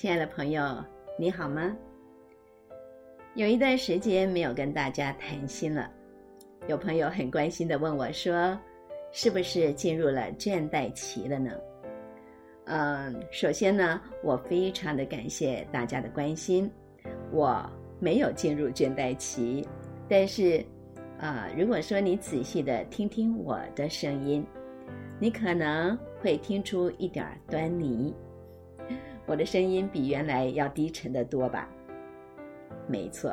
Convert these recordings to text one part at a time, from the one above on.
亲爱的朋友，你好吗？有一段时间没有跟大家谈心了，有朋友很关心的问我说：“是不是进入了倦怠期了呢？”嗯，首先呢，我非常的感谢大家的关心。我没有进入倦怠期，但是，啊，如果说你仔细的听听我的声音，你可能会听出一点端倪。我的声音比原来要低沉的多吧？没错，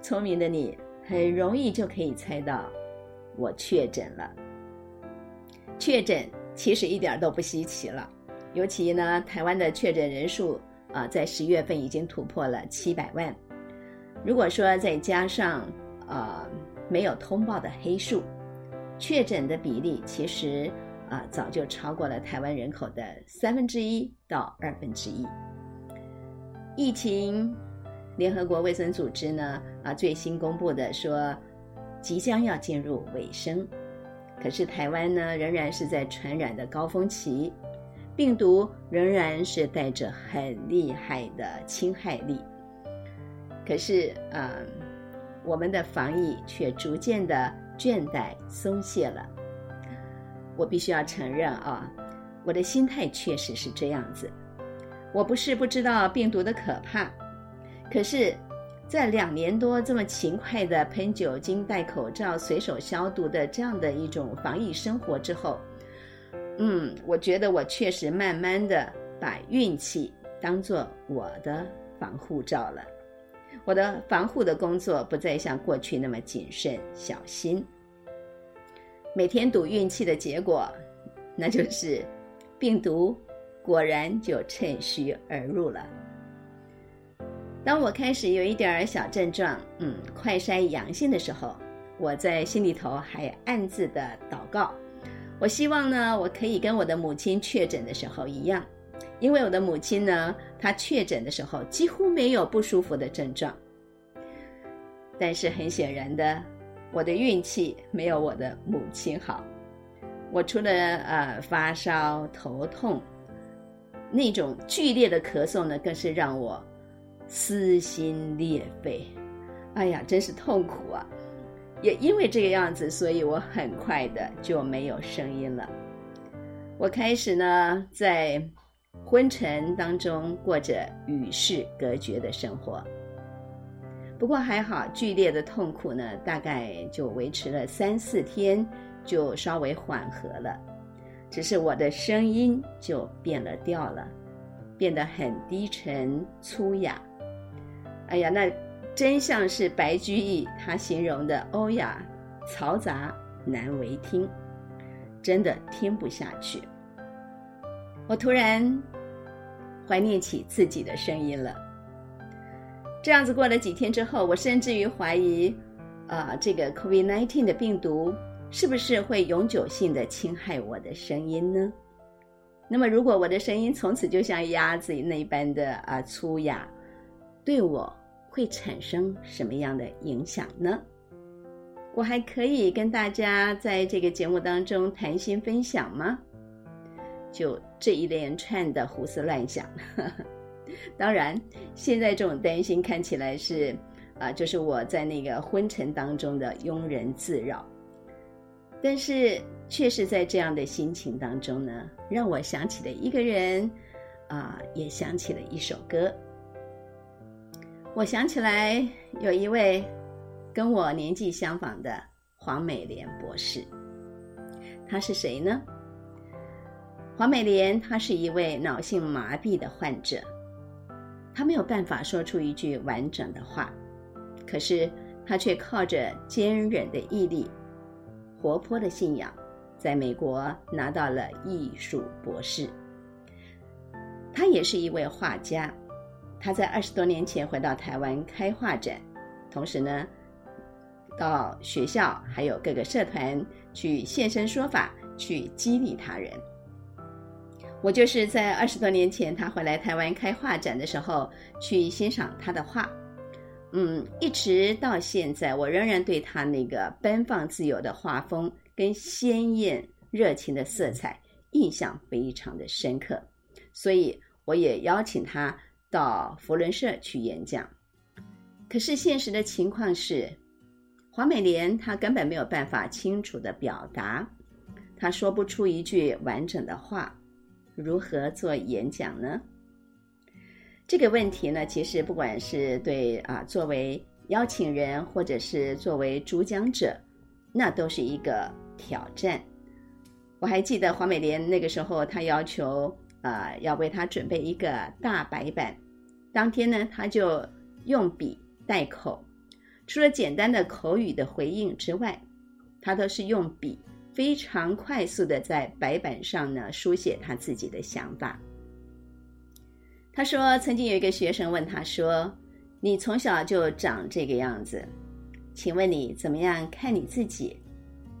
聪明的你很容易就可以猜到，我确诊了。确诊其实一点都不稀奇了，尤其呢，台湾的确诊人数啊，在十月份已经突破了七百万。如果说再加上呃没有通报的黑数，确诊的比例其实。啊，早就超过了台湾人口的三分之一到二分之一。疫情，联合国卫生组织呢啊最新公布的说，即将要进入尾声。可是台湾呢仍然是在传染的高峰期，病毒仍然是带着很厉害的侵害力。可是啊，我们的防疫却逐渐的倦怠松懈了。我必须要承认啊，我的心态确实是这样子。我不是不知道病毒的可怕，可是，在两年多这么勤快的喷酒精、戴口罩、随手消毒的这样的一种防疫生活之后，嗯，我觉得我确实慢慢的把运气当做我的防护罩了。我的防护的工作不再像过去那么谨慎小心。每天赌运气的结果，那就是病毒果然就趁虚而入了。当我开始有一点小症状，嗯，快筛阳性的时候，我在心里头还暗自的祷告，我希望呢，我可以跟我的母亲确诊的时候一样，因为我的母亲呢，她确诊的时候几乎没有不舒服的症状。但是很显然的。我的运气没有我的母亲好，我除了呃发烧、头痛，那种剧烈的咳嗽呢，更是让我撕心裂肺。哎呀，真是痛苦啊！也因为这个样子，所以我很快的就没有声音了。我开始呢，在昏沉当中过着与世隔绝的生活。不过还好，剧烈的痛苦呢，大概就维持了三四天，就稍微缓和了。只是我的声音就变了调了，变得很低沉粗哑。哎呀，那真像是白居易他形容的欧雅、嘈杂、难为听，真的听不下去。我突然怀念起自己的声音了。这样子过了几天之后，我甚至于怀疑，啊，这个 COVID-19 的病毒是不是会永久性的侵害我的声音呢？那么，如果我的声音从此就像鸭子那般的啊粗哑，对我会产生什么样的影响呢？我还可以跟大家在这个节目当中谈心分享吗？就这一连串的胡思乱想。当然，现在这种担心看起来是，啊，就是我在那个昏沉当中的庸人自扰。但是，确实在这样的心情当中呢，让我想起了一个人，啊，也想起了一首歌。我想起来有一位跟我年纪相仿的黄美莲博士，他是谁呢？黄美莲，她是一位脑性麻痹的患者。他没有办法说出一句完整的话，可是他却靠着坚韧的毅力、活泼的信仰，在美国拿到了艺术博士。他也是一位画家，他在二十多年前回到台湾开画展，同时呢，到学校还有各个社团去现身说法，去激励他人。我就是在二十多年前，他回来台湾开画展的时候去欣赏他的画，嗯，一直到现在，我仍然对他那个奔放自由的画风跟鲜艳热情的色彩印象非常的深刻，所以我也邀请他到佛伦社去演讲。可是现实的情况是，黄美莲她根本没有办法清楚的表达，她说不出一句完整的话，如何做演讲呢？这个问题呢，其实不管是对啊，作为邀请人或者是作为主讲者，那都是一个挑战。我还记得黄美莲那个时候，她要求啊，要为她准备一个大白板，当天呢，她就用笔。代口，除了简单的口语的回应之外，他都是用笔非常快速的在白板上呢书写他自己的想法。他说，曾经有一个学生问他说：“你从小就长这个样子，请问你怎么样看你自己？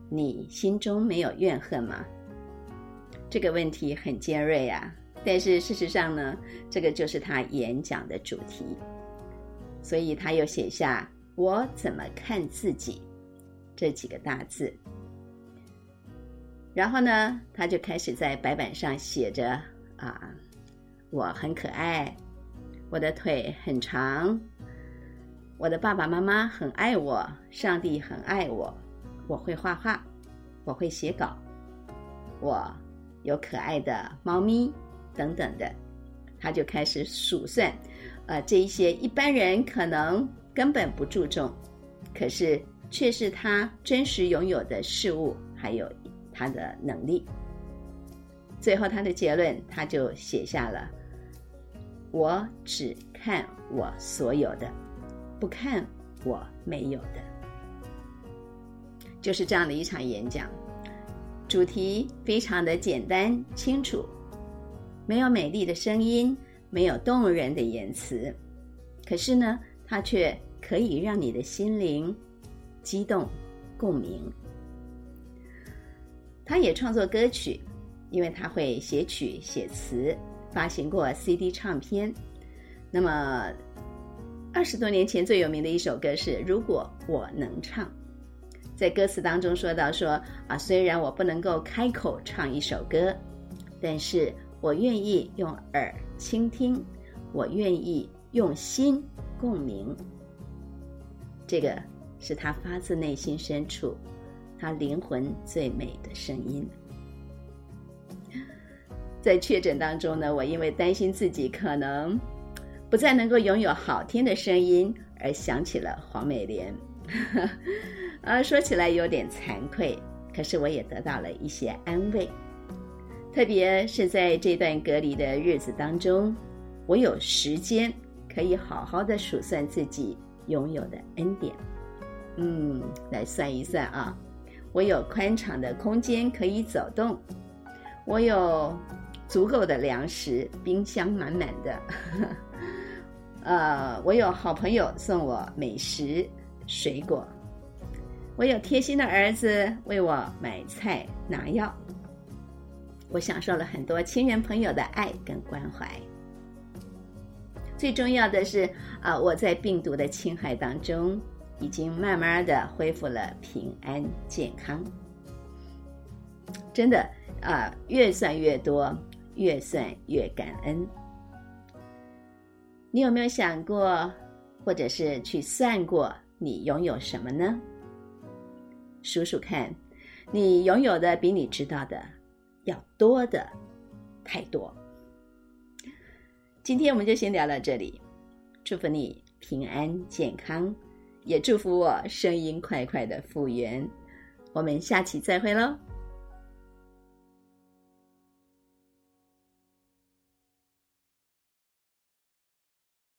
你心中没有怨恨吗？”这个问题很尖锐啊，但是事实上呢，这个就是他演讲的主题。所以他又写下“我怎么看自己”这几个大字，然后呢，他就开始在白板上写着：“啊，我很可爱，我的腿很长，我的爸爸妈妈很爱我，上帝很爱我，我会画画，我会写稿，我有可爱的猫咪等等的。”他就开始数算。呃，这一些一般人可能根本不注重，可是却是他真实拥有的事物，还有他的能力。最后，他的结论，他就写下了：“我只看我所有的，不看我没有的。”就是这样的一场演讲，主题非常的简单清楚，没有美丽的声音。没有动人的言辞，可是呢，它却可以让你的心灵激动、共鸣。他也创作歌曲，因为他会写曲写词，发行过 CD 唱片。那么，二十多年前最有名的一首歌是《如果我能唱》。在歌词当中说到说啊，虽然我不能够开口唱一首歌，但是。我愿意用耳倾听，我愿意用心共鸣。这个是他发自内心深处，他灵魂最美的声音。在确诊当中呢，我因为担心自己可能不再能够拥有好听的声音，而想起了黄美莲。啊，说起来有点惭愧，可是我也得到了一些安慰。特别是在这段隔离的日子当中，我有时间可以好好的数算自己拥有的恩典。嗯，来算一算啊，我有宽敞的空间可以走动，我有足够的粮食，冰箱满满的。呃，我有好朋友送我美食、水果，我有贴心的儿子为我买菜拿药。我享受了很多亲人朋友的爱跟关怀。最重要的是，啊，我在病毒的侵害当中，已经慢慢的恢复了平安健康。真的，啊，越算越多，越算越感恩。你有没有想过，或者是去算过，你拥有什么呢？数数看，你拥有的比你知道的。要多的太多。今天我们就先聊到这里，祝福你平安健康，也祝福我声音快快的复原。我们下期再会喽。